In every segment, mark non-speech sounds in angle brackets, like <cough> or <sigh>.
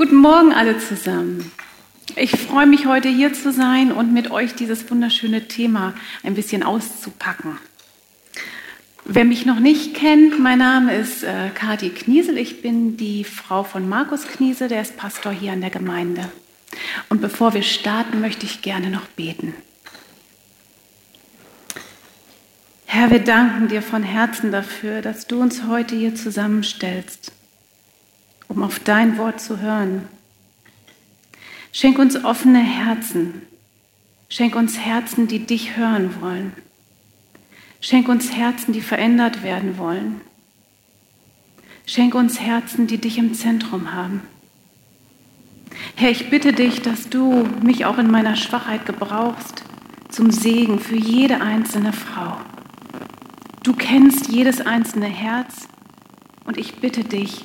Guten Morgen alle zusammen. Ich freue mich heute hier zu sein und mit euch dieses wunderschöne Thema ein bisschen auszupacken. Wer mich noch nicht kennt, mein Name ist äh, Kathi Kniesel. Ich bin die Frau von Markus Kniesel, der ist Pastor hier an der Gemeinde. Und bevor wir starten, möchte ich gerne noch beten. Herr, wir danken dir von Herzen dafür, dass du uns heute hier zusammenstellst, um auf dein Wort zu hören. Schenk uns offene Herzen. Schenk uns Herzen, die dich hören wollen. Schenk uns Herzen, die verändert werden wollen. Schenk uns Herzen, die dich im Zentrum haben. Herr, ich bitte dich, dass du mich auch in meiner Schwachheit gebrauchst zum Segen für jede einzelne Frau. Du kennst jedes einzelne Herz und ich bitte dich,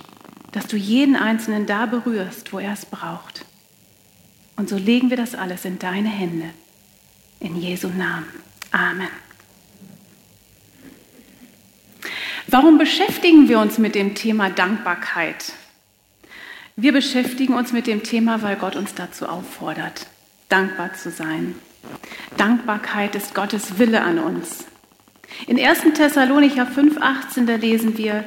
dass du jeden Einzelnen da berührst, wo er es braucht. Und so legen wir das alles in deine Hände. In Jesu Namen. Amen. Warum beschäftigen wir uns mit dem Thema Dankbarkeit? Wir beschäftigen uns mit dem Thema, weil Gott uns dazu auffordert, dankbar zu sein. Dankbarkeit ist Gottes Wille an uns. In 1. Thessalonicher 5,18, da lesen wir,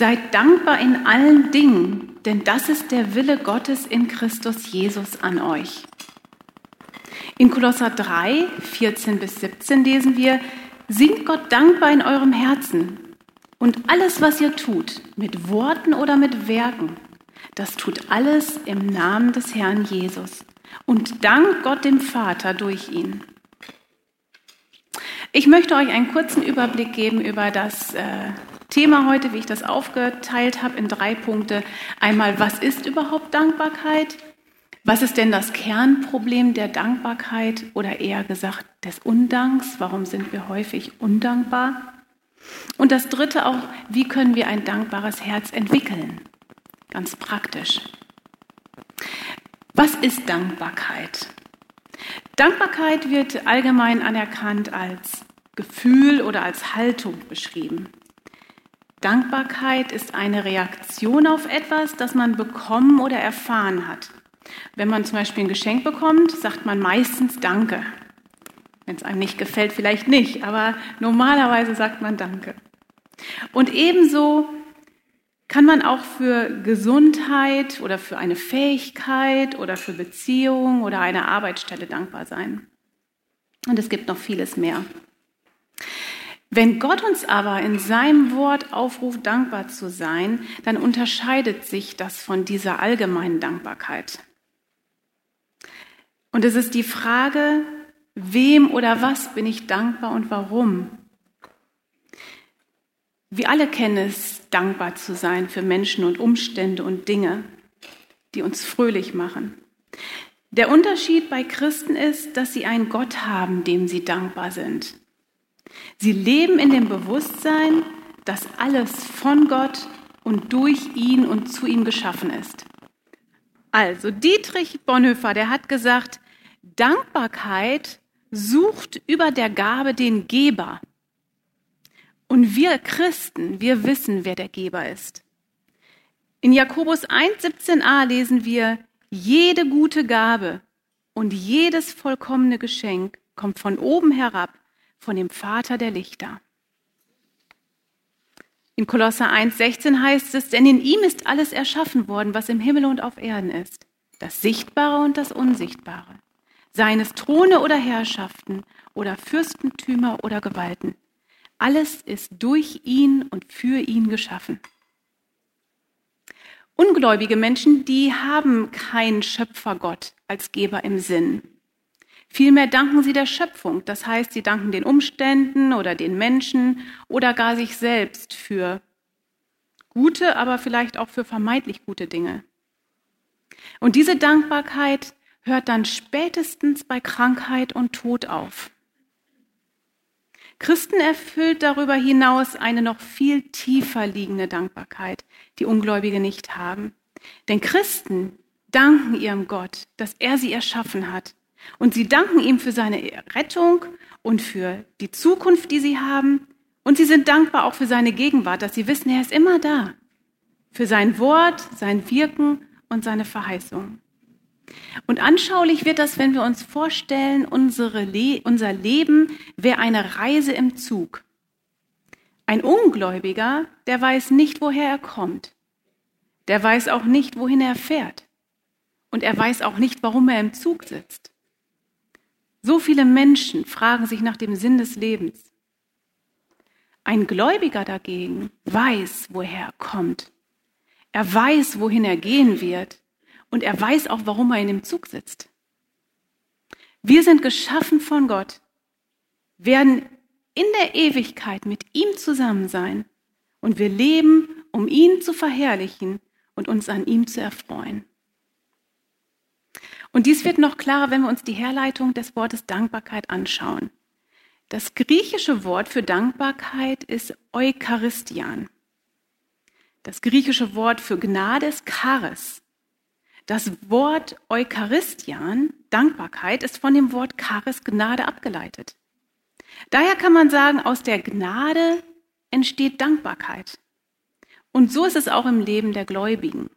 seid dankbar in allen Dingen, denn das ist der Wille Gottes in Christus Jesus an euch. In Kolosser 3, 14 bis 17 lesen wir, singt Gott dankbar in eurem Herzen und alles, was ihr tut, mit Worten oder mit Werken, das tut alles im Namen des Herrn Jesus und dankt Gott dem Vater durch ihn. Ich möchte euch einen kurzen Überblick geben über das äh, Thema heute, wie ich das aufgeteilt habe in drei Punkte. Einmal, was ist überhaupt Dankbarkeit? Was ist denn das Kernproblem der Dankbarkeit oder eher gesagt des Undanks? Warum sind wir häufig undankbar? Und das Dritte auch, wie können wir ein dankbares Herz entwickeln? Ganz praktisch. Was ist Dankbarkeit? Dankbarkeit wird allgemein anerkannt als Gefühl oder als Haltung beschrieben. Dankbarkeit ist eine Reaktion auf etwas, das man bekommen oder erfahren hat. Wenn man zum Beispiel ein Geschenk bekommt, sagt man meistens Danke. Wenn es einem nicht gefällt, vielleicht nicht, aber normalerweise sagt man Danke. Und ebenso kann man auch für Gesundheit oder für eine Fähigkeit oder für Beziehung oder eine Arbeitsstelle dankbar sein. Und es gibt noch vieles mehr. Wenn Gott uns aber in seinem Wort aufruft, dankbar zu sein, dann unterscheidet sich das von dieser allgemeinen Dankbarkeit. Und es ist die Frage, wem oder was bin ich dankbar und warum? Wir alle kennen es, dankbar zu sein für Menschen und Umstände und Dinge, die uns fröhlich machen. Der Unterschied bei Christen ist, dass sie einen Gott haben, dem sie dankbar sind. Sie leben in dem Bewusstsein, dass alles von Gott und durch ihn und zu ihm geschaffen ist. Also Dietrich Bonhoeffer, der hat gesagt, Dankbarkeit sucht über der Gabe den Geber. Und wir Christen, wir wissen, wer der Geber ist. In Jakobus 1,17a lesen wir, jede gute Gabe und jedes vollkommene Geschenk kommt von oben herab, von dem Vater der Lichter. In Kolosser 1,16 heißt es, denn in ihm ist alles erschaffen worden, was im Himmel und auf Erden ist, das Sichtbare und das Unsichtbare, seines Throne oder Herrschaften oder Fürstentümer oder Gewalten. Alles ist durch ihn und für ihn geschaffen. Ungläubige Menschen, die haben keinen Schöpfergott als Geber im Sinn. Vielmehr danken sie der Schöpfung, das heißt, sie danken den Umständen oder den Menschen oder gar sich selbst für gute, aber vielleicht auch für vermeintlich gute Dinge. Und diese Dankbarkeit hört dann spätestens bei Krankheit und Tod auf. Christen erfüllt darüber hinaus eine noch viel tiefer liegende Dankbarkeit, die Ungläubige nicht haben. Denn Christen danken ihrem Gott, dass er sie erschaffen hat. Und sie danken ihm für seine Rettung und für die Zukunft, die sie haben. Und sie sind dankbar auch für seine Gegenwart, dass sie wissen, er ist immer da. Für sein Wort, sein Wirken und seine Verheißungen. Und anschaulich wird das, wenn wir uns vorstellen, Le unser Leben wäre eine Reise im Zug. Ein Ungläubiger, der weiß nicht, woher er kommt. Der weiß auch nicht, wohin er fährt. Und er weiß auch nicht, warum er im Zug sitzt. So viele Menschen fragen sich nach dem Sinn des Lebens. Ein Gläubiger dagegen weiß, woher er kommt. Er weiß, wohin er gehen wird. Und er weiß auch, warum er in dem Zug sitzt. Wir sind geschaffen von Gott, werden in der Ewigkeit mit ihm zusammen sein und wir leben, um ihn zu verherrlichen und uns an ihm zu erfreuen. Und dies wird noch klarer, wenn wir uns die Herleitung des Wortes Dankbarkeit anschauen. Das griechische Wort für Dankbarkeit ist Eucharistian. Das griechische Wort für Gnade ist Charis. Das Wort Eucharistian, Dankbarkeit, ist von dem Wort Charis, Gnade, abgeleitet. Daher kann man sagen, aus der Gnade entsteht Dankbarkeit. Und so ist es auch im Leben der Gläubigen.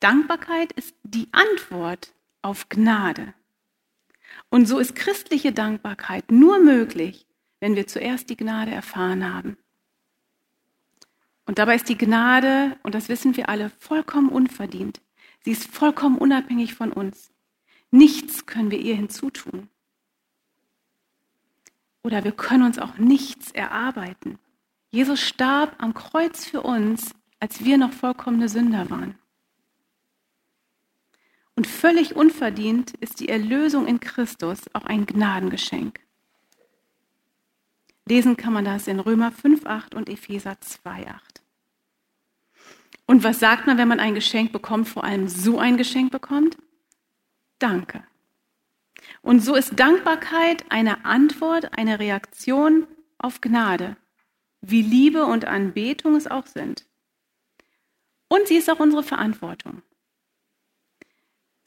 Dankbarkeit ist die Antwort auf Gnade. Und so ist christliche Dankbarkeit nur möglich, wenn wir zuerst die Gnade erfahren haben. Und dabei ist die Gnade, und das wissen wir alle, vollkommen unverdient. Sie ist vollkommen unabhängig von uns. Nichts können wir ihr hinzutun. Oder wir können uns auch nichts erarbeiten. Jesus starb am Kreuz für uns, als wir noch vollkommene Sünder waren. Und völlig unverdient ist die Erlösung in Christus auch ein Gnadengeschenk. Lesen kann man das in Römer 5.8 und Epheser 2.8. Und was sagt man, wenn man ein Geschenk bekommt, vor allem so ein Geschenk bekommt? Danke. Und so ist Dankbarkeit eine Antwort, eine Reaktion auf Gnade, wie Liebe und Anbetung es auch sind. Und sie ist auch unsere Verantwortung.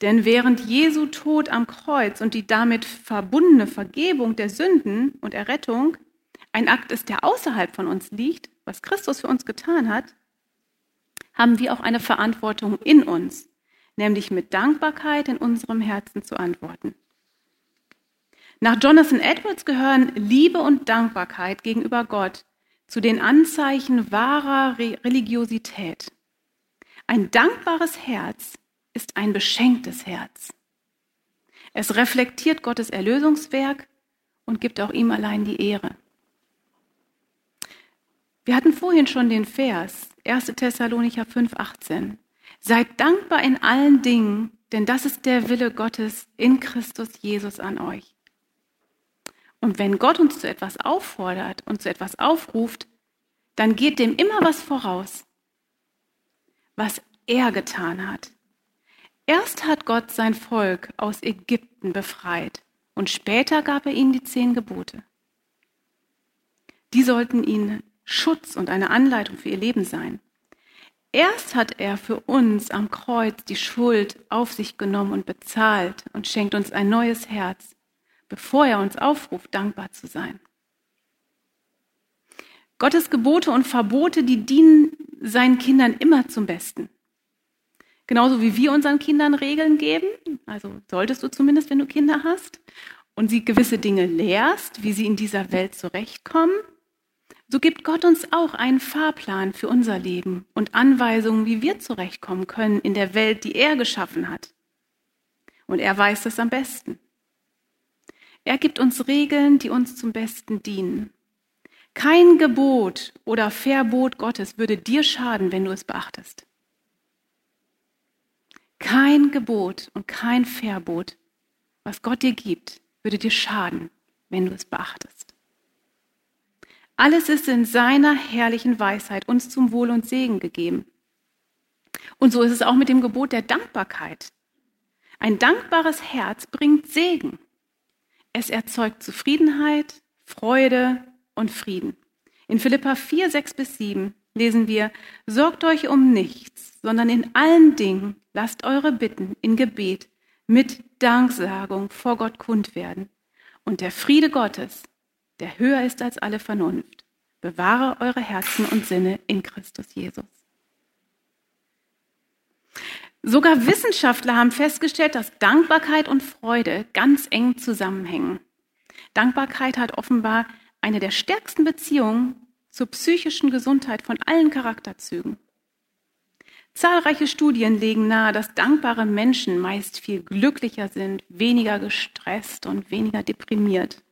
Denn während Jesu Tod am Kreuz und die damit verbundene Vergebung der Sünden und Errettung ein Akt ist, der außerhalb von uns liegt, was Christus für uns getan hat, haben wir auch eine Verantwortung in uns, nämlich mit Dankbarkeit in unserem Herzen zu antworten. Nach Jonathan Edwards gehören Liebe und Dankbarkeit gegenüber Gott zu den Anzeichen wahrer Religiosität. Ein dankbares Herz ist ein beschenktes Herz. Es reflektiert Gottes Erlösungswerk und gibt auch ihm allein die Ehre. Wir hatten vorhin schon den Vers 1. Thessalonicher 5,18. Seid dankbar in allen Dingen, denn das ist der Wille Gottes in Christus Jesus an euch. Und wenn Gott uns zu etwas auffordert und zu etwas aufruft, dann geht dem immer was voraus, was er getan hat. Erst hat Gott sein Volk aus Ägypten befreit und später gab er ihnen die zehn Gebote. Die sollten ihnen Schutz und eine Anleitung für ihr Leben sein. Erst hat er für uns am Kreuz die Schuld auf sich genommen und bezahlt und schenkt uns ein neues Herz, bevor er uns aufruft, dankbar zu sein. Gottes Gebote und Verbote, die dienen seinen Kindern immer zum Besten. Genauso wie wir unseren Kindern Regeln geben, also solltest du zumindest, wenn du Kinder hast, und sie gewisse Dinge lehrst, wie sie in dieser Welt zurechtkommen, so gibt Gott uns auch einen Fahrplan für unser Leben und Anweisungen, wie wir zurechtkommen können in der Welt, die er geschaffen hat. Und er weiß es am besten. Er gibt uns Regeln, die uns zum Besten dienen. Kein Gebot oder Verbot Gottes würde dir schaden, wenn du es beachtest. Kein Gebot und kein Verbot, was Gott dir gibt, würde dir schaden, wenn du es beachtest. Alles ist in seiner herrlichen Weisheit uns zum Wohl und Segen gegeben. Und so ist es auch mit dem Gebot der Dankbarkeit. Ein dankbares Herz bringt Segen. Es erzeugt Zufriedenheit, Freude und Frieden. In Philippa 4, 6 bis 7 lesen wir, sorgt euch um nichts, sondern in allen Dingen lasst eure Bitten in Gebet mit Danksagung vor Gott kund werden. Und der Friede Gottes, der höher ist als alle Vernunft, bewahre eure Herzen und Sinne in Christus Jesus. Sogar Wissenschaftler haben festgestellt, dass Dankbarkeit und Freude ganz eng zusammenhängen. Dankbarkeit hat offenbar eine der stärksten Beziehungen zur psychischen Gesundheit von allen Charakterzügen. Zahlreiche Studien legen nahe, dass dankbare Menschen meist viel glücklicher sind, weniger gestresst und weniger deprimiert.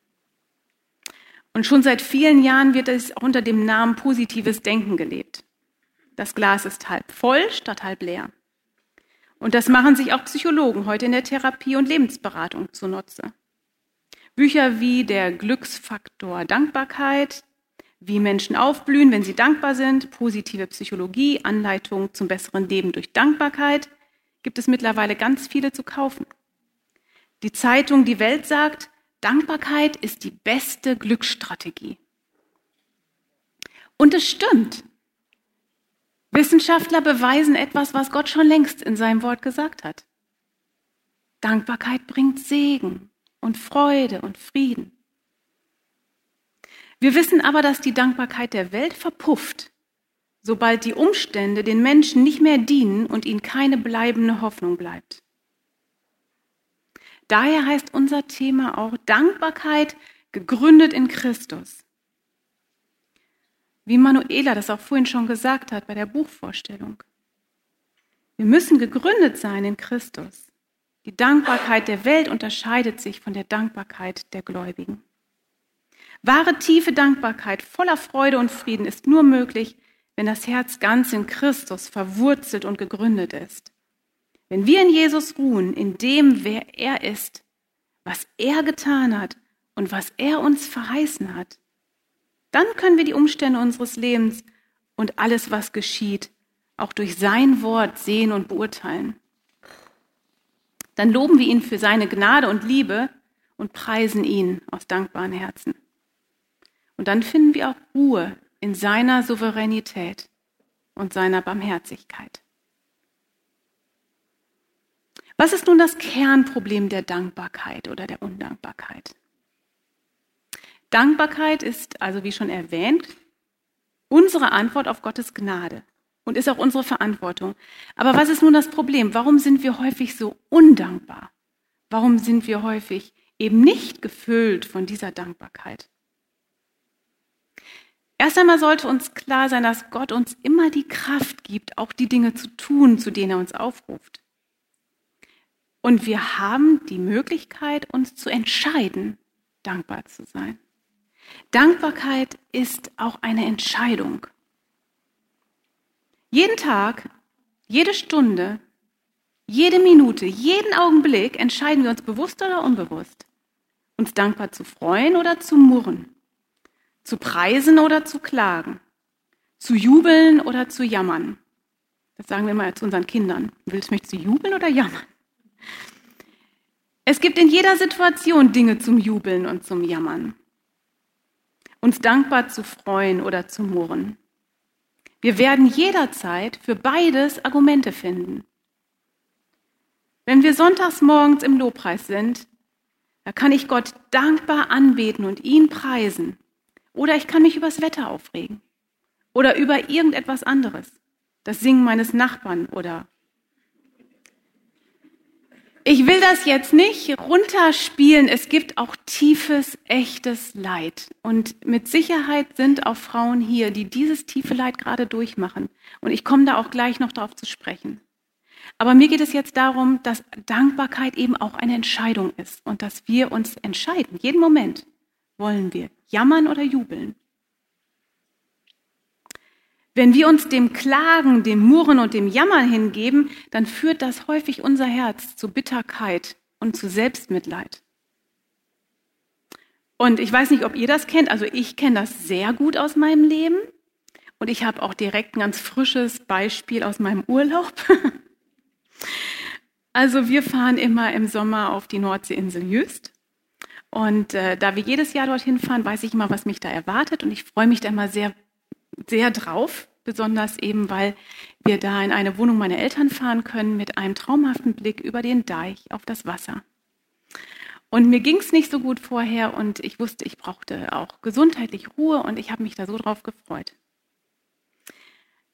Und schon seit vielen Jahren wird es auch unter dem Namen positives Denken gelebt. Das Glas ist halb voll statt halb leer. Und das machen sich auch Psychologen heute in der Therapie und Lebensberatung zunutze. Bücher wie der Glücksfaktor Dankbarkeit, wie Menschen aufblühen, wenn sie dankbar sind, positive Psychologie, Anleitung zum besseren Leben durch Dankbarkeit, gibt es mittlerweile ganz viele zu kaufen. Die Zeitung Die Welt sagt, Dankbarkeit ist die beste Glücksstrategie. Und es stimmt. Wissenschaftler beweisen etwas, was Gott schon längst in seinem Wort gesagt hat. Dankbarkeit bringt Segen und Freude und Frieden. Wir wissen aber, dass die Dankbarkeit der Welt verpufft, sobald die Umstände den Menschen nicht mehr dienen und ihnen keine bleibende Hoffnung bleibt. Daher heißt unser Thema auch Dankbarkeit gegründet in Christus. Wie Manuela das auch vorhin schon gesagt hat bei der Buchvorstellung. Wir müssen gegründet sein in Christus. Die Dankbarkeit der Welt unterscheidet sich von der Dankbarkeit der Gläubigen. Wahre tiefe Dankbarkeit voller Freude und Frieden ist nur möglich, wenn das Herz ganz in Christus verwurzelt und gegründet ist. Wenn wir in Jesus ruhen, in dem, wer er ist, was er getan hat und was er uns verheißen hat, dann können wir die Umstände unseres Lebens und alles, was geschieht, auch durch sein Wort sehen und beurteilen. Dann loben wir ihn für seine Gnade und Liebe und preisen ihn aus dankbaren Herzen. Und dann finden wir auch Ruhe in seiner Souveränität und seiner Barmherzigkeit. Was ist nun das Kernproblem der Dankbarkeit oder der Undankbarkeit? Dankbarkeit ist also, wie schon erwähnt, unsere Antwort auf Gottes Gnade und ist auch unsere Verantwortung. Aber was ist nun das Problem? Warum sind wir häufig so undankbar? Warum sind wir häufig eben nicht gefüllt von dieser Dankbarkeit? Erst einmal sollte uns klar sein, dass Gott uns immer die Kraft gibt, auch die Dinge zu tun, zu denen er uns aufruft. Und wir haben die Möglichkeit, uns zu entscheiden, dankbar zu sein. Dankbarkeit ist auch eine Entscheidung. Jeden Tag, jede Stunde, jede Minute, jeden Augenblick entscheiden wir uns bewusst oder unbewusst, uns dankbar zu freuen oder zu murren, zu preisen oder zu klagen, zu jubeln oder zu jammern. Das sagen wir mal zu unseren Kindern. Willst du mich zu jubeln oder jammern? Es gibt in jeder Situation Dinge zum Jubeln und zum Jammern. Uns dankbar zu freuen oder zu murren. Wir werden jederzeit für beides Argumente finden. Wenn wir sonntags morgens im Lobpreis sind, da kann ich Gott dankbar anbeten und ihn preisen. Oder ich kann mich übers Wetter aufregen. Oder über irgendetwas anderes. Das Singen meines Nachbarn oder ich will das jetzt nicht runterspielen. Es gibt auch tiefes, echtes Leid. Und mit Sicherheit sind auch Frauen hier, die dieses tiefe Leid gerade durchmachen. Und ich komme da auch gleich noch darauf zu sprechen. Aber mir geht es jetzt darum, dass Dankbarkeit eben auch eine Entscheidung ist und dass wir uns entscheiden, jeden Moment wollen wir jammern oder jubeln. Wenn wir uns dem Klagen, dem Murren und dem Jammern hingeben, dann führt das häufig unser Herz zu Bitterkeit und zu Selbstmitleid. Und ich weiß nicht, ob ihr das kennt, also ich kenne das sehr gut aus meinem Leben und ich habe auch direkt ein ganz frisches Beispiel aus meinem Urlaub. <laughs> Also wir fahren immer im Sommer auf die Nordseeinsel Jüst und äh, da wir jedes Jahr dorthin fahren, weiß ich immer, was mich da erwartet und ich freue mich da immer sehr sehr drauf, besonders eben, weil wir da in eine Wohnung meiner Eltern fahren können mit einem traumhaften Blick über den Deich auf das Wasser. Und mir ging es nicht so gut vorher und ich wusste, ich brauchte auch gesundheitlich Ruhe und ich habe mich da so drauf gefreut.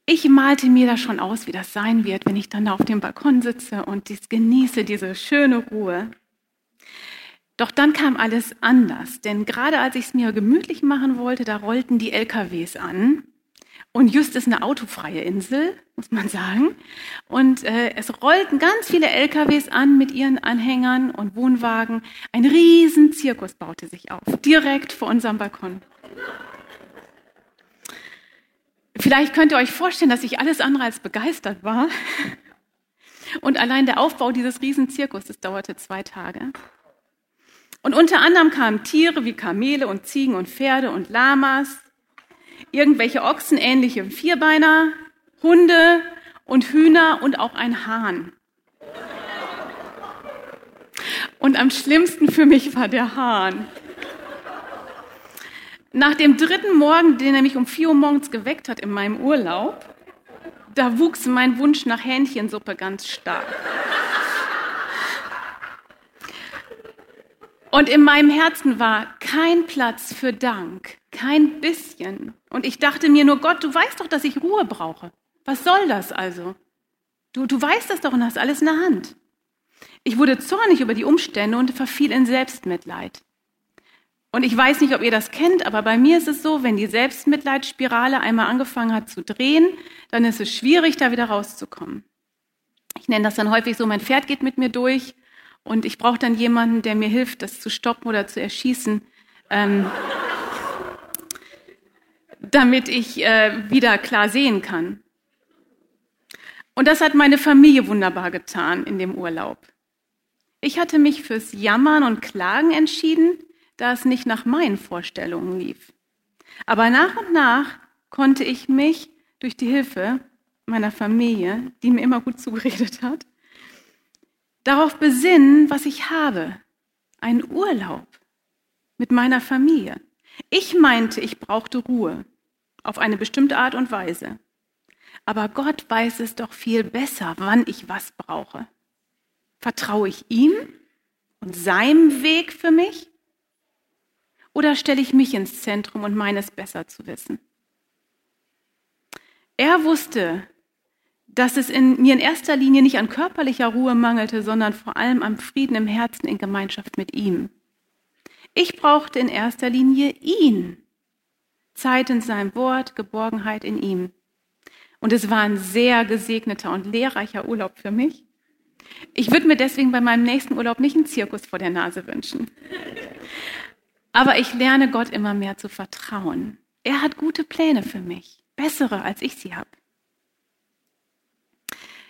Ich malte mir da schon aus, wie das sein wird, wenn ich dann da auf dem Balkon sitze und dies genieße, diese schöne Ruhe. Doch dann kam alles anders, denn gerade als ich es mir gemütlich machen wollte, da rollten die LKWs an. Und just ist eine autofreie Insel, muss man sagen. Und äh, es rollten ganz viele LKWs an mit ihren Anhängern und Wohnwagen. Ein riesen Zirkus baute sich auf, direkt vor unserem Balkon. Vielleicht könnt ihr euch vorstellen, dass ich alles andere als begeistert war. Und allein der Aufbau dieses riesen Zirkus, das dauerte zwei Tage. Und unter anderem kamen Tiere wie Kamele und Ziegen und Pferde und Lamas, irgendwelche Ochsenähnliche Vierbeiner, Hunde und Hühner und auch ein Hahn. Und am schlimmsten für mich war der Hahn. Nach dem dritten Morgen, den er mich um vier Uhr morgens geweckt hat in meinem Urlaub, da wuchs mein Wunsch nach Hähnchensuppe ganz stark. Und in meinem Herzen war kein Platz für Dank, kein bisschen. Und ich dachte mir nur, Gott, du weißt doch, dass ich Ruhe brauche. Was soll das also? Du, du weißt das doch und hast alles in der Hand. Ich wurde zornig über die Umstände und verfiel in Selbstmitleid. Und ich weiß nicht, ob ihr das kennt, aber bei mir ist es so, wenn die Selbstmitleidsspirale einmal angefangen hat zu drehen, dann ist es schwierig, da wieder rauszukommen. Ich nenne das dann häufig so, mein Pferd geht mit mir durch und ich brauche dann jemanden, der mir hilft, das zu stoppen oder zu erschießen, ähm, damit ich äh, wieder klar sehen kann. Und das hat meine Familie wunderbar getan in dem Urlaub. Ich hatte mich fürs Jammern und Klagen entschieden, da es nicht nach meinen Vorstellungen lief. Aber nach und nach konnte ich mich durch die Hilfe meiner Familie, die mir immer gut zugeredet hat, darauf besinnen, was ich habe. Ein Urlaub mit meiner Familie. Ich meinte, ich brauchte Ruhe auf eine bestimmte Art und Weise. Aber Gott weiß es doch viel besser, wann ich was brauche. Vertraue ich ihm und seinem Weg für mich? Oder stelle ich mich ins Zentrum und meine es besser zu wissen? Er wusste, dass es in mir in erster Linie nicht an körperlicher Ruhe mangelte, sondern vor allem am Frieden im Herzen in Gemeinschaft mit ihm. Ich brauchte in erster Linie ihn. Zeit in seinem Wort, Geborgenheit in ihm. Und es war ein sehr gesegneter und lehrreicher Urlaub für mich. Ich würde mir deswegen bei meinem nächsten Urlaub nicht einen Zirkus vor der Nase wünschen. Aber ich lerne Gott immer mehr zu vertrauen. Er hat gute Pläne für mich, bessere als ich sie habe.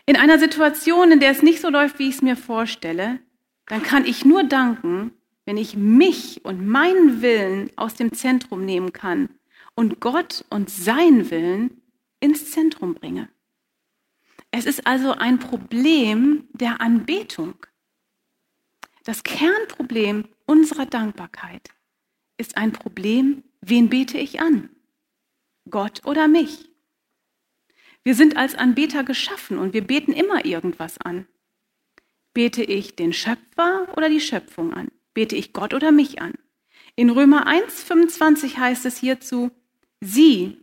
In einer Situation, in der es nicht so läuft, wie ich es mir vorstelle, dann kann ich nur danken, wenn ich mich und meinen Willen aus dem Zentrum nehmen kann und Gott und seinen Willen ins Zentrum bringe. Es ist also ein Problem der Anbetung. Das Kernproblem unserer Dankbarkeit ist ein Problem, wen bete ich an? Gott oder mich? Wir sind als Anbeter geschaffen und wir beten immer irgendwas an. Bete ich den Schöpfer oder die Schöpfung an? Bete ich Gott oder mich an? In Römer 1, 25 heißt es hierzu, sie,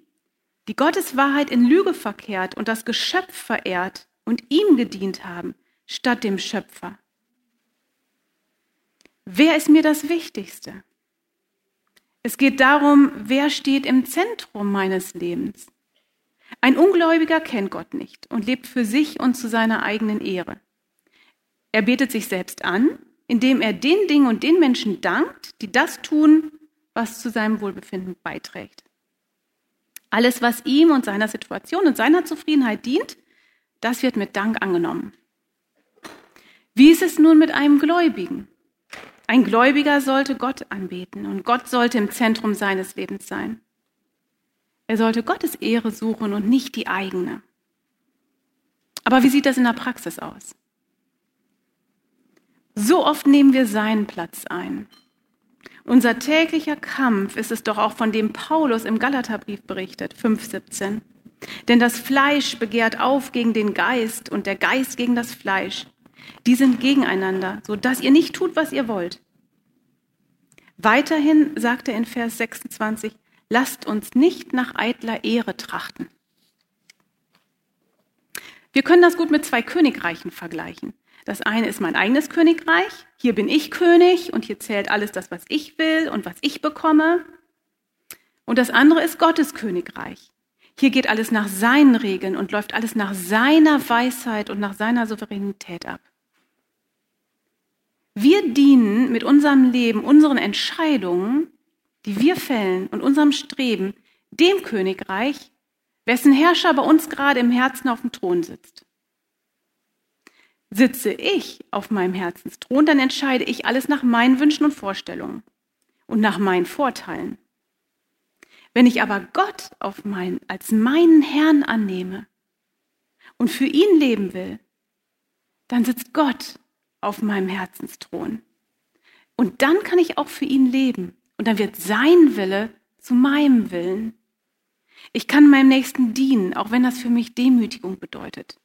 die Gottes Wahrheit in Lüge verkehrt und das Geschöpf verehrt und ihm gedient haben, statt dem Schöpfer. Wer ist mir das Wichtigste? Es geht darum, wer steht im Zentrum meines Lebens. Ein Ungläubiger kennt Gott nicht und lebt für sich und zu seiner eigenen Ehre. Er betet sich selbst an, indem er den Dingen und den Menschen dankt, die das tun, was zu seinem Wohlbefinden beiträgt. Alles, was ihm und seiner Situation und seiner Zufriedenheit dient, das wird mit Dank angenommen. Wie ist es nun mit einem Gläubigen? Ein Gläubiger sollte Gott anbeten und Gott sollte im Zentrum seines Lebens sein. Er sollte Gottes Ehre suchen und nicht die eigene. Aber wie sieht das in der Praxis aus? So oft nehmen wir seinen Platz ein. Unser täglicher Kampf ist es doch auch, von dem Paulus im Galaterbrief berichtet, 5,17. Denn das Fleisch begehrt auf gegen den Geist und der Geist gegen das Fleisch. Die sind gegeneinander, so dass ihr nicht tut, was ihr wollt. Weiterhin sagt er in Vers 26, lasst uns nicht nach eitler Ehre trachten. Wir können das gut mit zwei Königreichen vergleichen. Das eine ist mein eigenes Königreich. Hier bin ich König und hier zählt alles das, was ich will und was ich bekomme. Und das andere ist Gottes Königreich. Hier geht alles nach seinen Regeln und läuft alles nach seiner Weisheit und nach seiner Souveränität ab. Wir dienen mit unserem Leben, unseren Entscheidungen, die wir fällen und unserem Streben dem Königreich, wessen Herrscher bei uns gerade im Herzen auf dem Thron sitzt. Sitze ich auf meinem Herzensthron, dann entscheide ich alles nach meinen Wünschen und Vorstellungen und nach meinen Vorteilen. Wenn ich aber Gott mein, als meinen Herrn annehme und für ihn leben will, dann sitzt Gott auf meinem Herzensthron. Und dann kann ich auch für ihn leben. Und dann wird sein Wille zu meinem Willen. Ich kann meinem Nächsten dienen, auch wenn das für mich Demütigung bedeutet.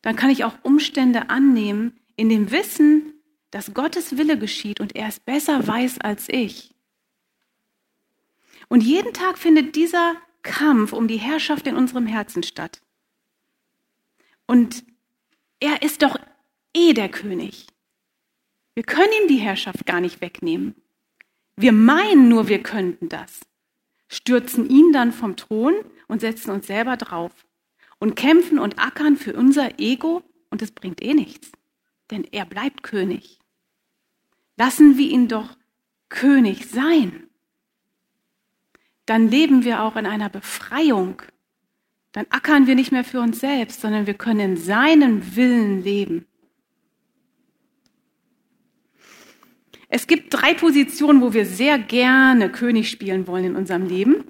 Dann kann ich auch Umstände annehmen in dem Wissen, dass Gottes Wille geschieht und er es besser weiß als ich. Und jeden Tag findet dieser Kampf um die Herrschaft in unserem Herzen statt. Und er ist doch eh der König. Wir können ihm die Herrschaft gar nicht wegnehmen. Wir meinen nur, wir könnten das, stürzen ihn dann vom Thron und setzen uns selber drauf und kämpfen und ackern für unser Ego und es bringt eh nichts, denn er bleibt König. Lassen wir ihn doch König sein. Dann leben wir auch in einer Befreiung. Dann ackern wir nicht mehr für uns selbst, sondern wir können in seinem Willen leben. Es gibt drei Positionen, wo wir sehr gerne König spielen wollen in unserem Leben.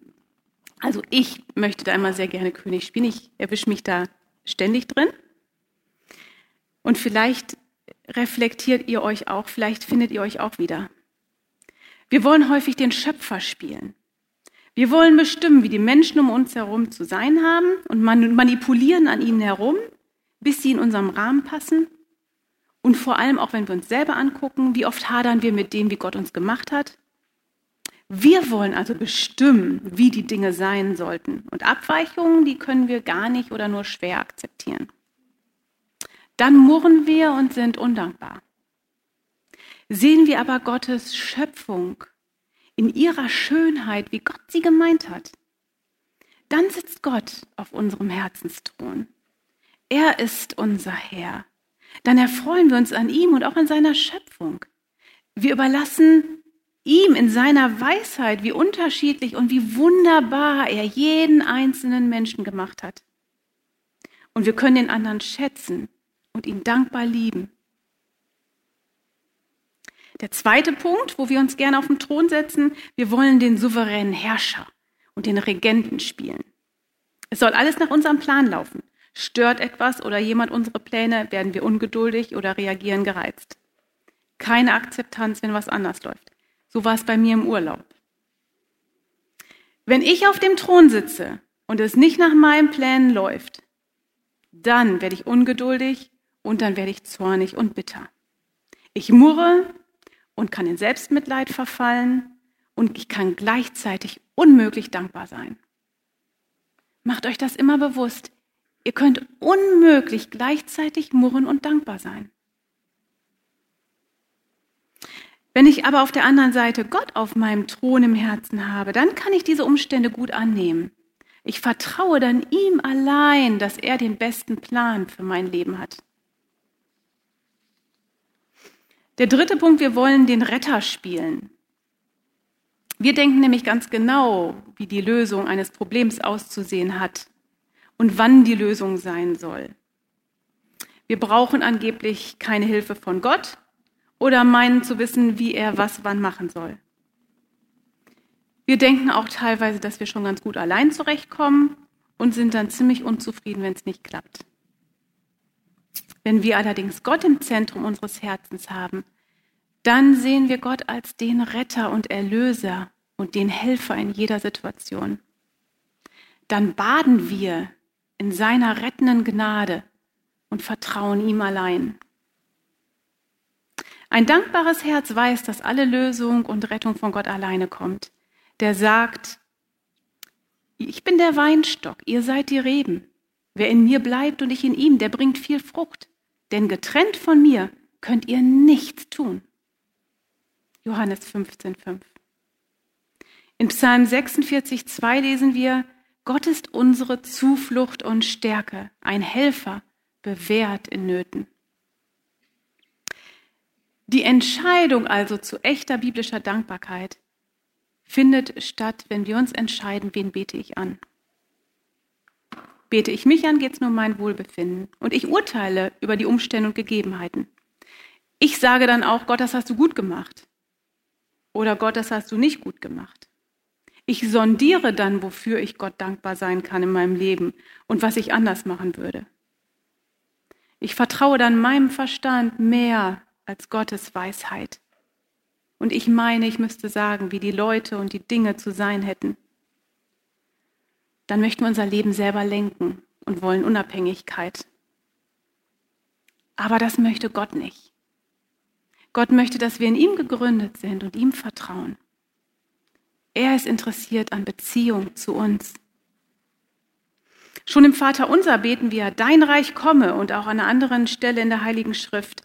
Also ich möchte da immer sehr gerne König spielen. Ich erwische mich da ständig drin. Und vielleicht reflektiert ihr euch auch, vielleicht findet ihr euch auch wieder. Wir wollen häufig den Schöpfer spielen. Wir wollen bestimmen, wie die Menschen um uns herum zu sein haben und manipulieren an ihnen herum, bis sie in unserem Rahmen passen. Und vor allem auch, wenn wir uns selber angucken, wie oft hadern wir mit dem, wie Gott uns gemacht hat. Wir wollen also bestimmen, wie die Dinge sein sollten. Und Abweichungen, die können wir gar nicht oder nur schwer akzeptieren. Dann murren wir und sind undankbar. Sehen wir aber Gottes Schöpfung in ihrer Schönheit, wie Gott sie gemeint hat, dann sitzt Gott auf unserem Herzensthron. Er ist unser Herr dann erfreuen wir uns an ihm und auch an seiner Schöpfung. Wir überlassen ihm in seiner Weisheit, wie unterschiedlich und wie wunderbar er jeden einzelnen Menschen gemacht hat. Und wir können den anderen schätzen und ihn dankbar lieben. Der zweite Punkt, wo wir uns gerne auf den Thron setzen, wir wollen den souveränen Herrscher und den Regenten spielen. Es soll alles nach unserem Plan laufen. Stört etwas oder jemand unsere Pläne, werden wir ungeduldig oder reagieren gereizt. Keine Akzeptanz, wenn was anders läuft. So war es bei mir im Urlaub. Wenn ich auf dem Thron sitze und es nicht nach meinen Plänen läuft, dann werde ich ungeduldig und dann werde ich zornig und bitter. Ich murre und kann in Selbstmitleid verfallen und ich kann gleichzeitig unmöglich dankbar sein. Macht euch das immer bewusst. Ihr könnt unmöglich gleichzeitig murren und dankbar sein. Wenn ich aber auf der anderen Seite Gott auf meinem Thron im Herzen habe, dann kann ich diese Umstände gut annehmen. Ich vertraue dann ihm allein, dass er den besten Plan für mein Leben hat. Der dritte Punkt, wir wollen den Retter spielen. Wir denken nämlich ganz genau, wie die Lösung eines Problems auszusehen hat und wann die Lösung sein soll. Wir brauchen angeblich keine Hilfe von Gott oder meinen zu wissen, wie er was wann machen soll. Wir denken auch teilweise, dass wir schon ganz gut allein zurechtkommen und sind dann ziemlich unzufrieden, wenn es nicht klappt. Wenn wir allerdings Gott im Zentrum unseres Herzens haben, dann sehen wir Gott als den Retter und Erlöser und den Helfer in jeder Situation. Dann baden wir in seiner rettenden Gnade und vertrauen ihm allein. Ein dankbares Herz weiß, dass alle Lösung und Rettung von Gott alleine kommt. Der sagt, ich bin der Weinstock, ihr seid die Reben. Wer in mir bleibt und ich in ihm, der bringt viel Frucht. Denn getrennt von mir könnt ihr nichts tun. Johannes 15,5. In Psalm 46, 2 lesen wir, Gott ist unsere Zuflucht und Stärke, ein Helfer, bewährt in Nöten. Die Entscheidung also zu echter biblischer Dankbarkeit findet statt, wenn wir uns entscheiden, wen bete ich an. Bete ich mich an, geht es nur um mein Wohlbefinden. Und ich urteile über die Umstände und Gegebenheiten. Ich sage dann auch, Gott, das hast du gut gemacht. Oder Gott, das hast du nicht gut gemacht. Ich sondiere dann, wofür ich Gott dankbar sein kann in meinem Leben und was ich anders machen würde. Ich vertraue dann meinem Verstand mehr als Gottes Weisheit. Und ich meine, ich müsste sagen, wie die Leute und die Dinge zu sein hätten dann möchten wir unser Leben selber lenken und wollen Unabhängigkeit. Aber das möchte Gott nicht. Gott möchte, dass wir in ihm gegründet sind und ihm vertrauen. Er ist interessiert an Beziehung zu uns. Schon im Vater unser beten wir, dein Reich komme und auch an einer anderen Stelle in der Heiligen Schrift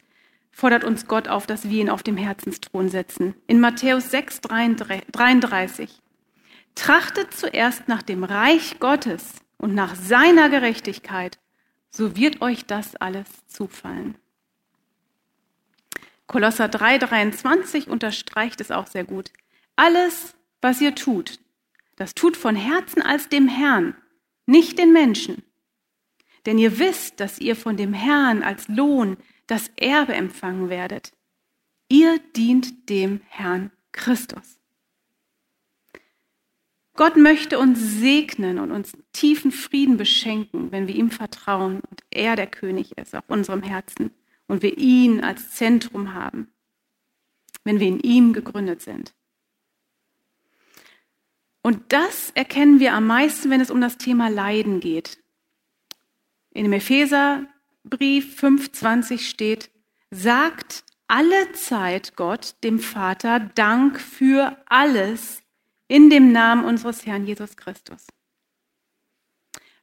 fordert uns Gott auf, dass wir ihn auf dem Herzensthron setzen. In Matthäus 6, 33. Trachtet zuerst nach dem Reich Gottes und nach seiner Gerechtigkeit, so wird euch das alles zufallen. Kolosser 3,23 unterstreicht es auch sehr gut. Alles, was ihr tut, das tut von Herzen als dem Herrn, nicht den Menschen. Denn ihr wisst, dass ihr von dem Herrn als Lohn das Erbe empfangen werdet. Ihr dient dem Herrn Christus. Gott möchte uns segnen und uns tiefen Frieden beschenken, wenn wir ihm vertrauen und er der König ist auf unserem Herzen und wir ihn als Zentrum haben, wenn wir in ihm gegründet sind. Und das erkennen wir am meisten, wenn es um das Thema Leiden geht. In dem Epheserbrief 5,20 steht, sagt alle Zeit Gott, dem Vater, Dank für alles, in dem Namen unseres Herrn Jesus Christus.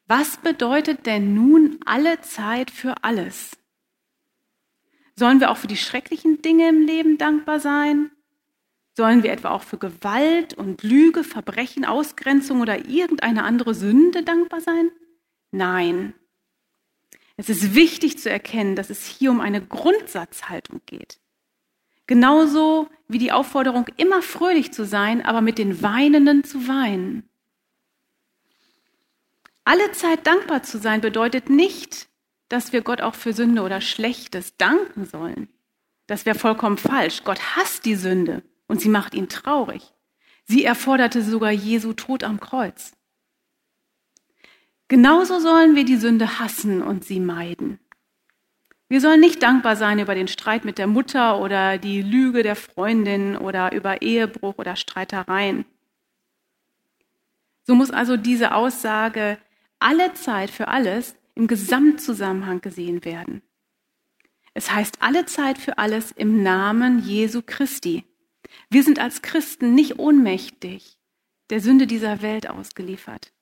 Was bedeutet denn nun alle Zeit für alles? Sollen wir auch für die schrecklichen Dinge im Leben dankbar sein? Sollen wir etwa auch für Gewalt und Lüge, Verbrechen, Ausgrenzung oder irgendeine andere Sünde dankbar sein? Nein. Es ist wichtig zu erkennen, dass es hier um eine Grundsatzhaltung geht. Genauso wie die Aufforderung, immer fröhlich zu sein, aber mit den Weinenden zu weinen. Alle Zeit dankbar zu sein bedeutet nicht, dass wir Gott auch für Sünde oder Schlechtes danken sollen. Das wäre vollkommen falsch. Gott hasst die Sünde und sie macht ihn traurig. Sie erforderte sogar Jesu Tod am Kreuz. Genauso sollen wir die Sünde hassen und sie meiden. Wir sollen nicht dankbar sein über den Streit mit der Mutter oder die Lüge der Freundin oder über Ehebruch oder Streitereien. So muss also diese Aussage alle Zeit für alles im Gesamtzusammenhang gesehen werden. Es heißt alle Zeit für alles im Namen Jesu Christi. Wir sind als Christen nicht ohnmächtig der Sünde dieser Welt ausgeliefert.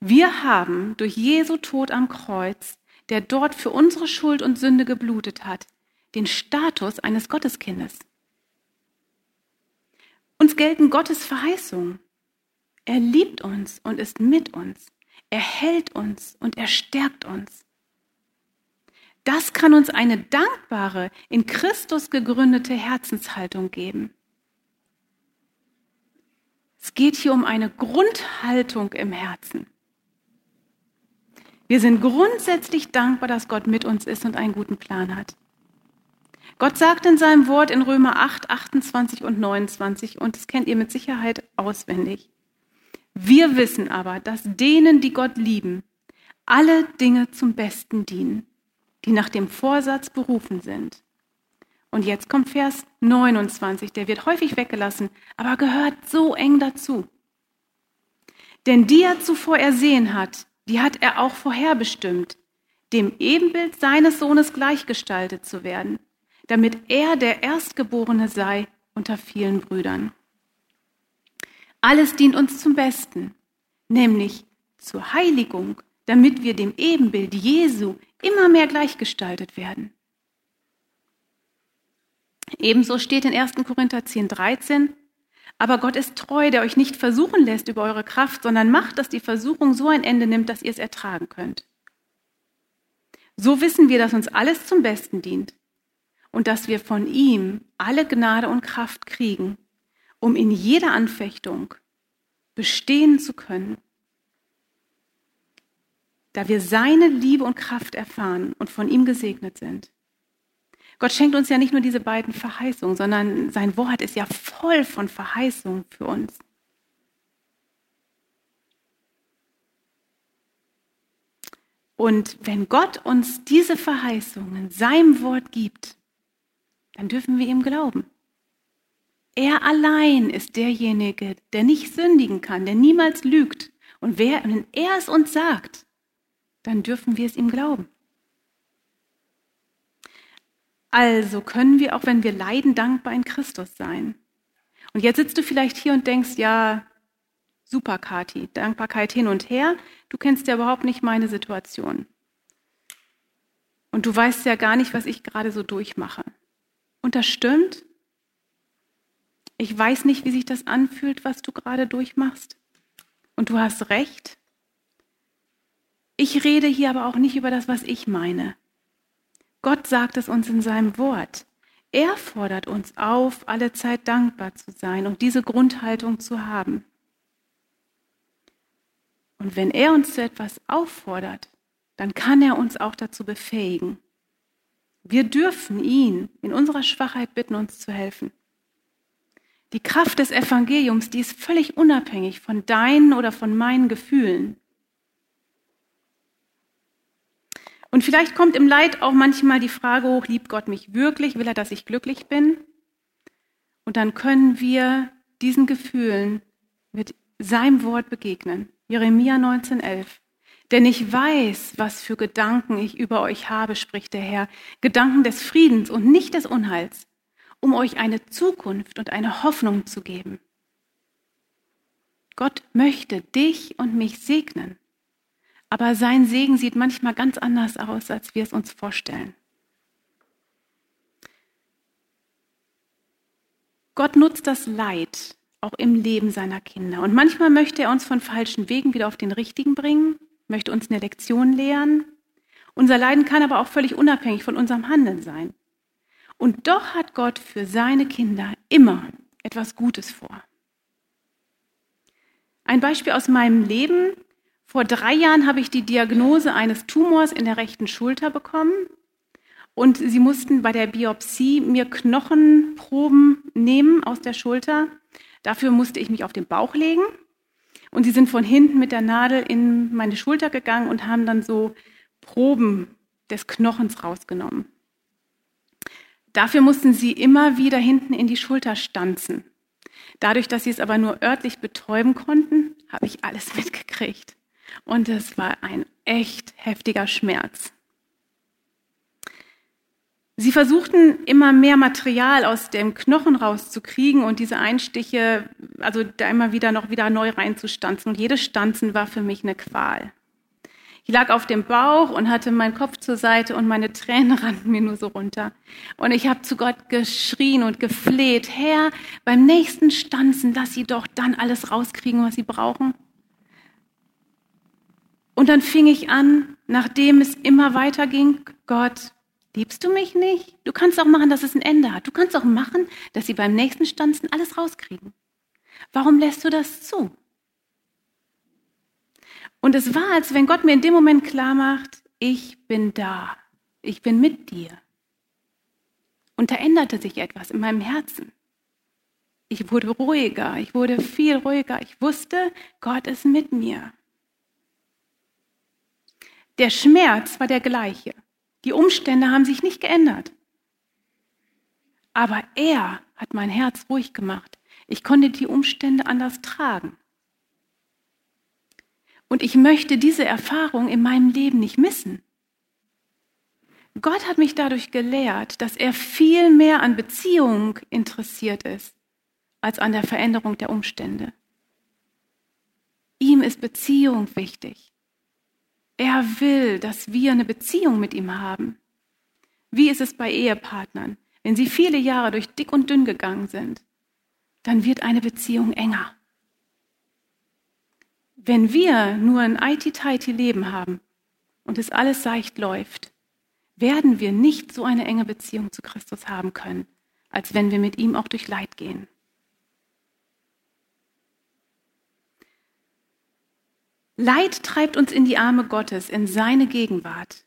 Wir haben durch Jesu Tod am Kreuz der dort für unsere Schuld und Sünde geblutet hat, den Status eines Gotteskindes. Uns gelten Gottes Verheißungen. Er liebt uns und ist mit uns. Er hält uns und er stärkt uns. Das kann uns eine dankbare, in Christus gegründete Herzenshaltung geben. Es geht hier um eine Grundhaltung im Herzen. Wir sind grundsätzlich dankbar, dass Gott mit uns ist und einen guten Plan hat. Gott sagt in seinem Wort in Römer 8, 28 und 29, und das kennt ihr mit Sicherheit auswendig. Wir wissen aber, dass denen, die Gott lieben, alle Dinge zum Besten dienen, die nach dem Vorsatz berufen sind. Und jetzt kommt Vers 29, der wird häufig weggelassen, aber gehört so eng dazu. Denn die er zuvor ersehen hat, die hat er auch vorherbestimmt, dem Ebenbild seines Sohnes gleichgestaltet zu werden, damit er der Erstgeborene sei unter vielen Brüdern. Alles dient uns zum Besten, nämlich zur Heiligung, damit wir dem Ebenbild Jesu immer mehr gleichgestaltet werden. Ebenso steht in 1. Korinther 10, 13, aber Gott ist treu, der euch nicht versuchen lässt über eure Kraft, sondern macht, dass die Versuchung so ein Ende nimmt, dass ihr es ertragen könnt. So wissen wir, dass uns alles zum Besten dient und dass wir von ihm alle Gnade und Kraft kriegen, um in jeder Anfechtung bestehen zu können, da wir seine Liebe und Kraft erfahren und von ihm gesegnet sind. Gott schenkt uns ja nicht nur diese beiden Verheißungen, sondern sein Wort ist ja voll von Verheißungen für uns. Und wenn Gott uns diese Verheißungen in seinem Wort gibt, dann dürfen wir ihm glauben. Er allein ist derjenige, der nicht sündigen kann, der niemals lügt. Und wer, wenn er es uns sagt, dann dürfen wir es ihm glauben. Also können wir, auch wenn wir leiden, dankbar in Christus sein. Und jetzt sitzt du vielleicht hier und denkst, ja, super, Kati, Dankbarkeit hin und her. Du kennst ja überhaupt nicht meine Situation. Und du weißt ja gar nicht, was ich gerade so durchmache. Und das stimmt. Ich weiß nicht, wie sich das anfühlt, was du gerade durchmachst. Und du hast recht. Ich rede hier aber auch nicht über das, was ich meine. Gott sagt es uns in seinem Wort. Er fordert uns auf, alle Zeit dankbar zu sein und diese Grundhaltung zu haben. Und wenn er uns zu etwas auffordert, dann kann er uns auch dazu befähigen. Wir dürfen ihn in unserer Schwachheit bitten, uns zu helfen. Die Kraft des Evangeliums, die ist völlig unabhängig von deinen oder von meinen Gefühlen. Und vielleicht kommt im Leid auch manchmal die Frage hoch, liebt Gott mich wirklich? Will er, dass ich glücklich bin? Und dann können wir diesen Gefühlen mit seinem Wort begegnen. Jeremia 19,11. Denn ich weiß, was für Gedanken ich über euch habe, spricht der Herr. Gedanken des Friedens und nicht des Unheils, um euch eine Zukunft und eine Hoffnung zu geben. Gott möchte dich und mich segnen. Aber sein Segen sieht manchmal ganz anders aus, als wir es uns vorstellen. Gott nutzt das Leid auch im Leben seiner Kinder. Und manchmal möchte er uns von falschen Wegen wieder auf den richtigen bringen, möchte uns eine Lektion lehren. Unser Leiden kann aber auch völlig unabhängig von unserem Handeln sein. Und doch hat Gott für seine Kinder immer etwas Gutes vor. Ein Beispiel aus meinem Leben. Vor drei Jahren habe ich die Diagnose eines Tumors in der rechten Schulter bekommen. Und sie mussten bei der Biopsie mir Knochenproben nehmen aus der Schulter. Dafür musste ich mich auf den Bauch legen. Und sie sind von hinten mit der Nadel in meine Schulter gegangen und haben dann so Proben des Knochens rausgenommen. Dafür mussten sie immer wieder hinten in die Schulter stanzen. Dadurch, dass sie es aber nur örtlich betäuben konnten, habe ich alles <laughs> mitgekriegt. Und es war ein echt heftiger Schmerz. Sie versuchten immer mehr Material aus dem Knochen rauszukriegen und diese Einstiche, also da immer wieder noch wieder neu reinzustanzen. Und jedes Stanzen war für mich eine Qual. Ich lag auf dem Bauch und hatte meinen Kopf zur Seite und meine Tränen <laughs> rannten mir nur so runter. Und ich habe zu Gott geschrien und gefleht, Herr, beim nächsten Stanzen, lass sie doch dann alles rauskriegen, was sie brauchen. Und dann fing ich an, nachdem es immer weiter ging, Gott, liebst du mich nicht? Du kannst auch machen, dass es ein Ende hat. Du kannst auch machen, dass sie beim nächsten Stanzen alles rauskriegen. Warum lässt du das zu? Und es war, als wenn Gott mir in dem Moment klar macht, ich bin da. Ich bin mit dir. Und da änderte sich etwas in meinem Herzen. Ich wurde ruhiger, ich wurde viel ruhiger. Ich wusste, Gott ist mit mir. Der Schmerz war der gleiche. Die Umstände haben sich nicht geändert. Aber er hat mein Herz ruhig gemacht. Ich konnte die Umstände anders tragen. Und ich möchte diese Erfahrung in meinem Leben nicht missen. Gott hat mich dadurch gelehrt, dass er viel mehr an Beziehung interessiert ist, als an der Veränderung der Umstände. Ihm ist Beziehung wichtig. Er will, dass wir eine Beziehung mit ihm haben. Wie ist es bei Ehepartnern? Wenn sie viele Jahre durch dick und dünn gegangen sind, dann wird eine Beziehung enger. Wenn wir nur ein IT-Tighty Leben haben und es alles seicht läuft, werden wir nicht so eine enge Beziehung zu Christus haben können, als wenn wir mit ihm auch durch Leid gehen. Leid treibt uns in die Arme Gottes, in seine Gegenwart.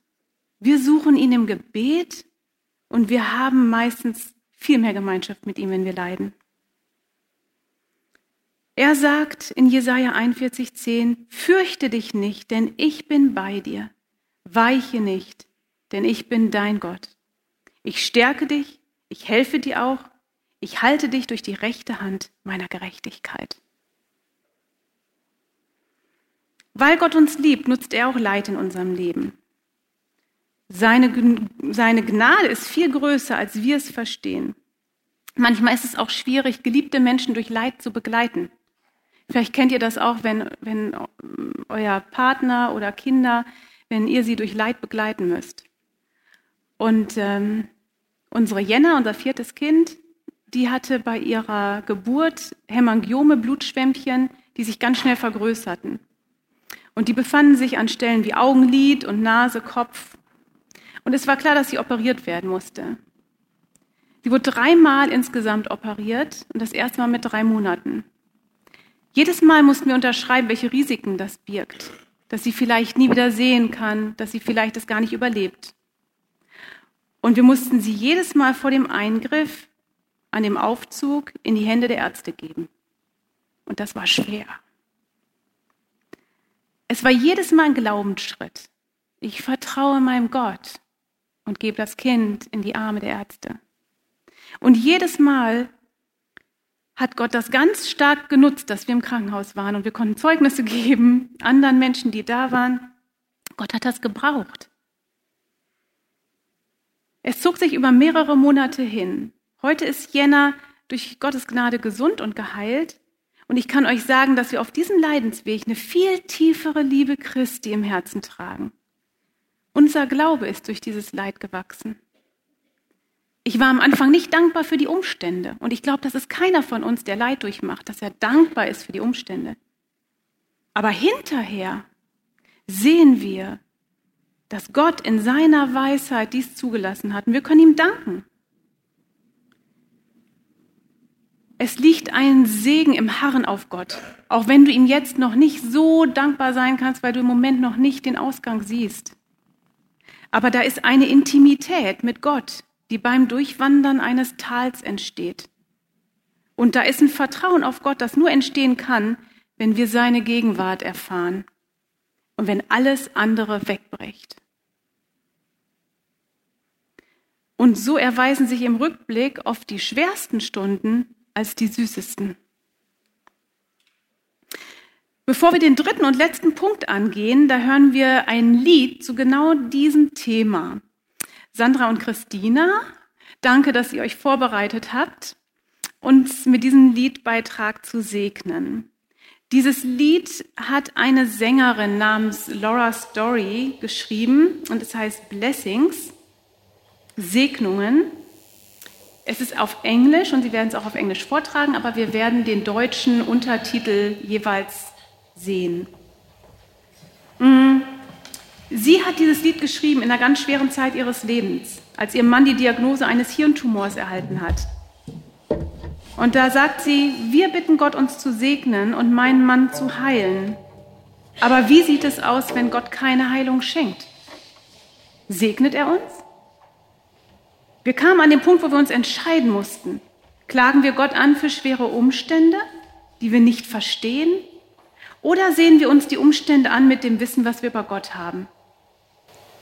Wir suchen ihn im Gebet und wir haben meistens viel mehr Gemeinschaft mit ihm, wenn wir leiden. Er sagt in Jesaja 41,10, fürchte dich nicht, denn ich bin bei dir. Weiche nicht, denn ich bin dein Gott. Ich stärke dich, ich helfe dir auch, ich halte dich durch die rechte Hand meiner Gerechtigkeit. Weil Gott uns liebt, nutzt er auch Leid in unserem Leben. Seine, seine Gnade ist viel größer, als wir es verstehen. Manchmal ist es auch schwierig, geliebte Menschen durch Leid zu begleiten. Vielleicht kennt ihr das auch, wenn, wenn euer Partner oder Kinder, wenn ihr sie durch Leid begleiten müsst. Und ähm, unsere Jenna, unser viertes Kind, die hatte bei ihrer Geburt Hämangiome, Blutschwämmchen, die sich ganz schnell vergrößerten. Und die befanden sich an Stellen wie Augenlid und Nase, Kopf. Und es war klar, dass sie operiert werden musste. Sie wurde dreimal insgesamt operiert und das erste Mal mit drei Monaten. Jedes Mal mussten wir unterschreiben, welche Risiken das birgt, dass sie vielleicht nie wieder sehen kann, dass sie vielleicht es gar nicht überlebt. Und wir mussten sie jedes Mal vor dem Eingriff an dem Aufzug in die Hände der Ärzte geben. Und das war schwer. Es war jedes Mal ein Glaubensschritt. Ich vertraue meinem Gott und gebe das Kind in die Arme der Ärzte. Und jedes Mal hat Gott das ganz stark genutzt, dass wir im Krankenhaus waren und wir konnten Zeugnisse <laughs> geben, anderen Menschen, die da waren. Gott hat das gebraucht. Es zog sich über mehrere Monate hin. Heute ist Jenna durch Gottes Gnade gesund und geheilt. Und ich kann euch sagen, dass wir auf diesem Leidensweg eine viel tiefere Liebe Christi im Herzen tragen. Unser Glaube ist durch dieses Leid gewachsen. Ich war am Anfang nicht dankbar für die Umstände. Und ich glaube, das ist keiner von uns, der Leid durchmacht, dass er dankbar ist für die Umstände. Aber hinterher sehen wir, dass Gott in seiner Weisheit dies zugelassen hat. Und wir können ihm danken. Es liegt ein Segen im Harren auf Gott, auch wenn du ihm jetzt noch nicht so dankbar sein kannst, weil du im Moment noch nicht den Ausgang siehst. Aber da ist eine Intimität mit Gott, die beim Durchwandern eines Tals entsteht. Und da ist ein Vertrauen auf Gott, das nur entstehen kann, wenn wir seine Gegenwart erfahren und wenn alles andere wegbricht. Und so erweisen sich im Rückblick oft die schwersten Stunden als die süßesten. Bevor wir den dritten und letzten Punkt angehen, da hören wir ein Lied zu genau diesem Thema. Sandra und Christina, danke, dass ihr euch vorbereitet habt, uns mit diesem Liedbeitrag zu segnen. Dieses Lied hat eine Sängerin namens Laura Story geschrieben und es heißt Blessings, Segnungen. Es ist auf Englisch und sie werden es auch auf Englisch vortragen, aber wir werden den deutschen Untertitel jeweils sehen. Mm. Sie hat dieses Lied geschrieben in einer ganz schweren Zeit ihres Lebens, als ihr Mann die Diagnose eines Hirntumors erhalten hat. Und da sagt sie, wir bitten Gott, uns zu segnen und meinen Mann zu heilen. Aber wie sieht es aus, wenn Gott keine Heilung schenkt? Segnet er uns? Wir kamen an den Punkt, wo wir uns entscheiden mussten. Klagen wir Gott an für schwere Umstände, die wir nicht verstehen? Oder sehen wir uns die Umstände an mit dem Wissen, was wir bei Gott haben?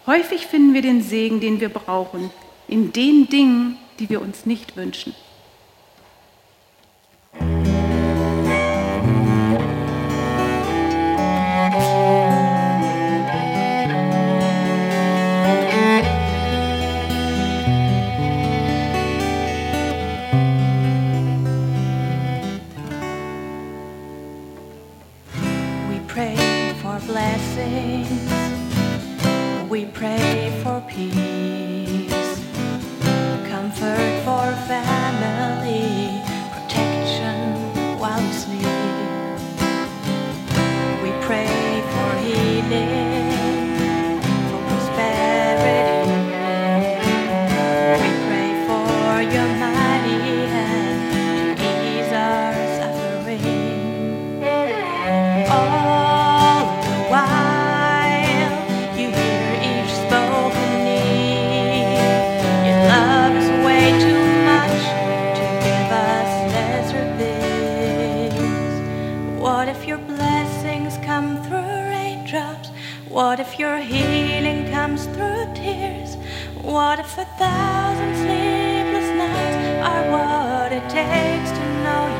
Häufig finden wir den Segen, den wir brauchen, in den Dingen, die wir uns nicht wünschen. peace.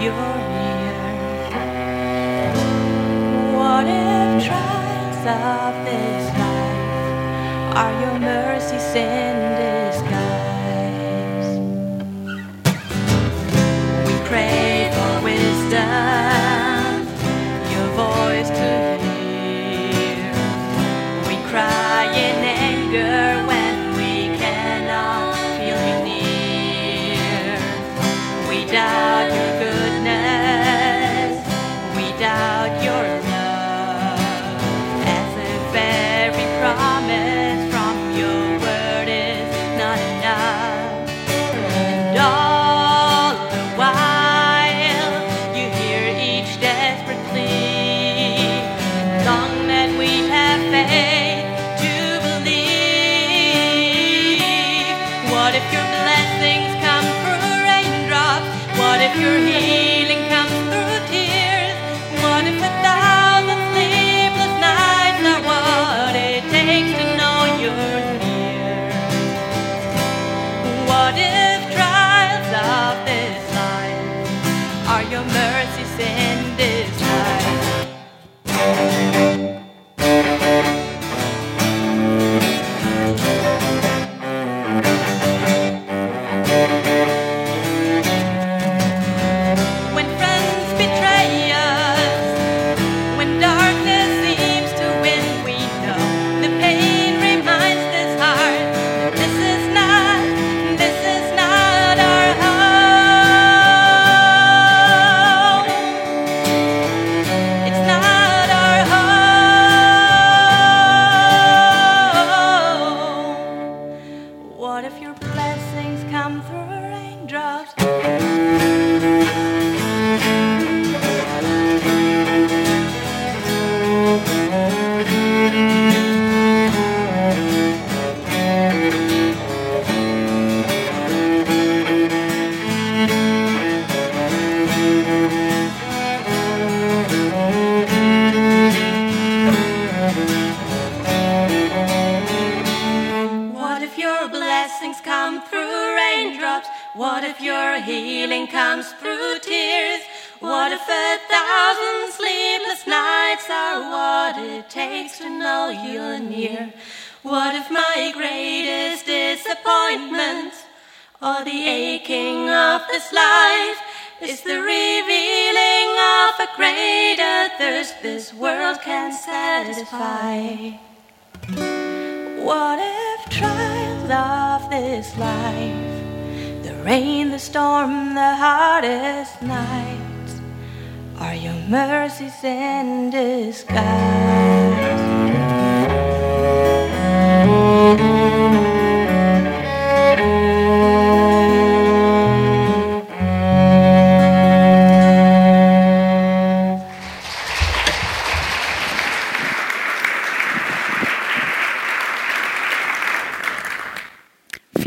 You're near. What if trials of this life are your mercies in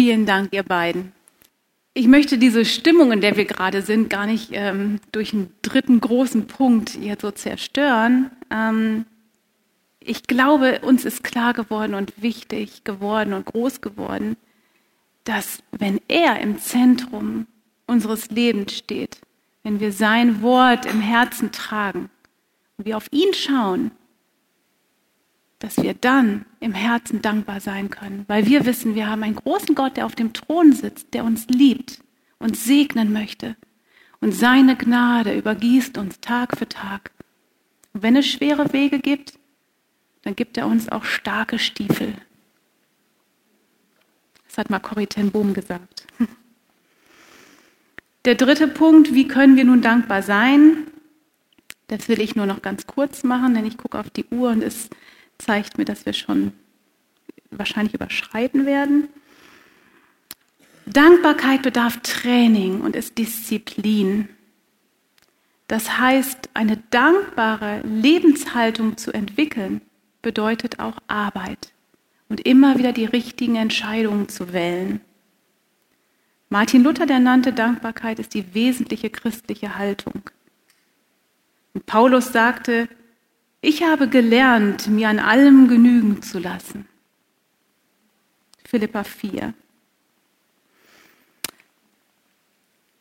Vielen Dank, ihr beiden. Ich möchte diese Stimmung, in der wir gerade sind, gar nicht ähm, durch einen dritten großen Punkt jetzt so zerstören. Ähm, ich glaube, uns ist klar geworden und wichtig geworden und groß geworden, dass wenn er im Zentrum unseres Lebens steht, wenn wir sein Wort im Herzen tragen und wir auf ihn schauen, dass wir dann im Herzen dankbar sein können, weil wir wissen, wir haben einen großen Gott, der auf dem Thron sitzt, der uns liebt und segnen möchte. Und seine Gnade übergießt uns Tag für Tag. Und wenn es schwere Wege gibt, dann gibt er uns auch starke Stiefel. Das hat mal Corrie ten Boom gesagt. <laughs> Der dritte Punkt, wie können wir nun dankbar sein? Das will ich nur noch ganz kurz machen, denn ich gucke auf die Uhr und es zeigt mir, dass wir schon wahrscheinlich überschreiten werden. Dankbarkeit bedarf Training und ist Disziplin. Das heißt, eine dankbare Lebenshaltung zu entwickeln, bedeutet auch Arbeit und immer wieder die richtigen Entscheidungen zu wählen. Martin Luther, der nannte Dankbarkeit ist die wesentliche christliche Haltung. Und Paulus sagte, ich habe gelernt, mir an allem genügen zu lassen. Philippa 4.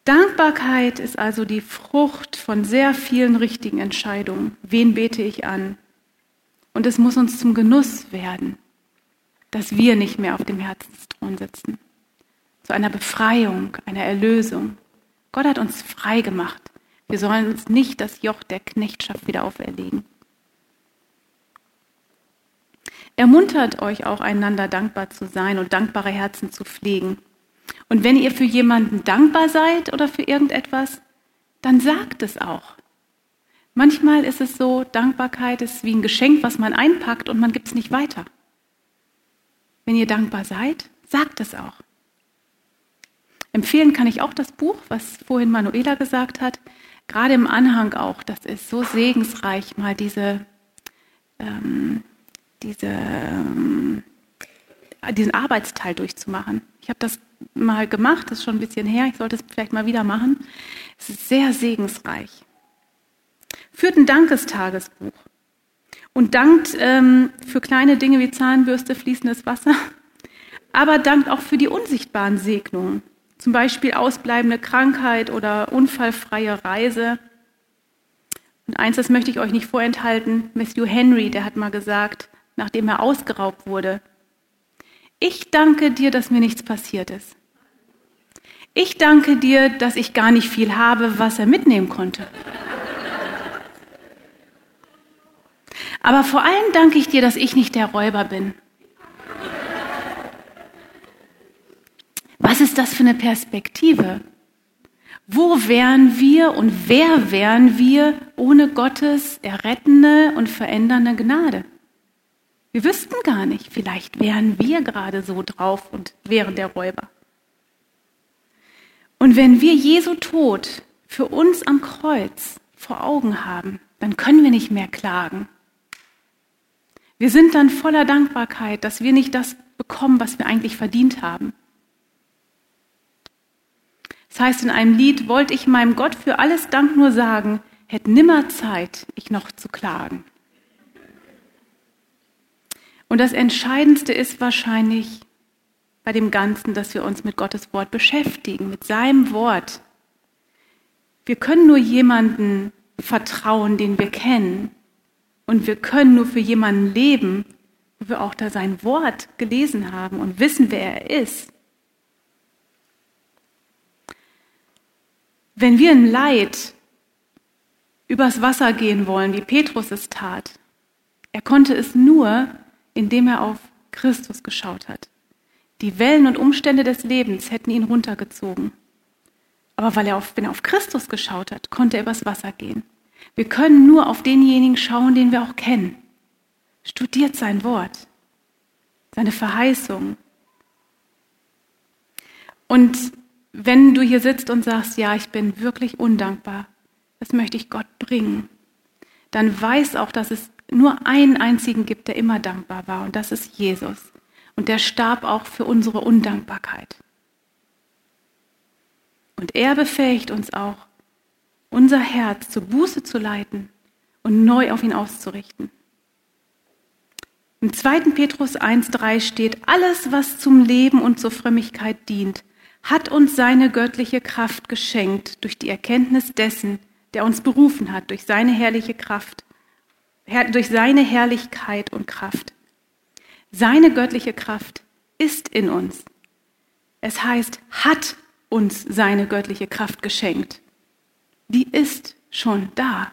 Dankbarkeit ist also die Frucht von sehr vielen richtigen Entscheidungen. Wen bete ich an? Und es muss uns zum Genuss werden, dass wir nicht mehr auf dem Herzensthron sitzen. Zu einer Befreiung, einer Erlösung. Gott hat uns frei gemacht. Wir sollen uns nicht das Joch der Knechtschaft wieder auferlegen. Ermuntert euch auch einander dankbar zu sein und dankbare Herzen zu pflegen. Und wenn ihr für jemanden dankbar seid oder für irgendetwas, dann sagt es auch. Manchmal ist es so, Dankbarkeit ist wie ein Geschenk, was man einpackt und man gibt es nicht weiter. Wenn ihr dankbar seid, sagt es auch. Empfehlen kann ich auch das Buch, was vorhin Manuela gesagt hat. Gerade im Anhang auch. Das ist so segensreich, mal diese ähm, diese, ähm, diesen Arbeitsteil durchzumachen. Ich habe das mal gemacht, das ist schon ein bisschen her, ich sollte es vielleicht mal wieder machen. Es ist sehr segensreich. Führt ein Dankestagesbuch und dankt ähm, für kleine Dinge wie Zahnbürste, fließendes Wasser, <laughs> aber dankt auch für die unsichtbaren Segnungen, zum Beispiel ausbleibende Krankheit oder unfallfreie Reise. Und eins, das möchte ich euch nicht vorenthalten, Matthew Henry, der hat mal gesagt, nachdem er ausgeraubt wurde. Ich danke dir, dass mir nichts passiert ist. Ich danke dir, dass ich gar nicht viel habe, was er mitnehmen konnte. Aber vor allem danke ich dir, dass ich nicht der Räuber bin. Was ist das für eine Perspektive? Wo wären wir und wer wären wir ohne Gottes errettende und verändernde Gnade? Wir wüssten gar nicht, vielleicht wären wir gerade so drauf und wären der Räuber. Und wenn wir Jesu Tod für uns am Kreuz vor Augen haben, dann können wir nicht mehr klagen. Wir sind dann voller Dankbarkeit, dass wir nicht das bekommen, was wir eigentlich verdient haben. Das heißt in einem Lied, wollte ich meinem Gott für alles Dank nur sagen, hätte nimmer Zeit, ich noch zu klagen. Und das Entscheidendste ist wahrscheinlich bei dem Ganzen, dass wir uns mit Gottes Wort beschäftigen, mit seinem Wort. Wir können nur jemanden vertrauen, den wir kennen. Und wir können nur für jemanden leben, wo wir auch da sein Wort gelesen haben und wissen, wer er ist. Wenn wir in Leid übers Wasser gehen wollen, wie Petrus es tat, er konnte es nur, indem er auf Christus geschaut hat. Die Wellen und Umstände des Lebens hätten ihn runtergezogen. Aber weil er auf, wenn er auf Christus geschaut hat, konnte er übers Wasser gehen. Wir können nur auf denjenigen schauen, den wir auch kennen. Studiert sein Wort, seine Verheißung. Und wenn du hier sitzt und sagst, ja, ich bin wirklich undankbar, das möchte ich Gott bringen, dann weiß auch, dass es nur einen einzigen gibt, der immer dankbar war, und das ist Jesus. Und der starb auch für unsere Undankbarkeit. Und er befähigt uns auch, unser Herz zur Buße zu leiten und neu auf ihn auszurichten. Im 2. Petrus 1.3 steht, alles, was zum Leben und zur Frömmigkeit dient, hat uns seine göttliche Kraft geschenkt durch die Erkenntnis dessen, der uns berufen hat, durch seine herrliche Kraft durch seine Herrlichkeit und Kraft. Seine göttliche Kraft ist in uns. Es heißt, hat uns seine göttliche Kraft geschenkt. Die ist schon da.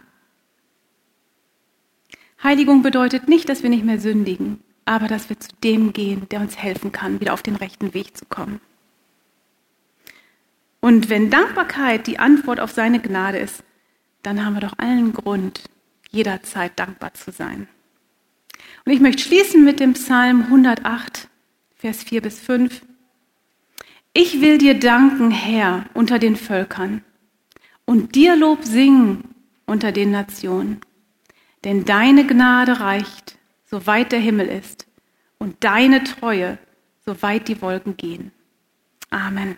Heiligung bedeutet nicht, dass wir nicht mehr sündigen, aber dass wir zu dem gehen, der uns helfen kann, wieder auf den rechten Weg zu kommen. Und wenn Dankbarkeit die Antwort auf seine Gnade ist, dann haben wir doch allen Grund, jederzeit dankbar zu sein. Und ich möchte schließen mit dem Psalm 108, Vers 4 bis 5. Ich will dir danken, Herr, unter den Völkern und dir Lob singen unter den Nationen. Denn deine Gnade reicht, so weit der Himmel ist, und deine Treue, so weit die Wolken gehen. Amen.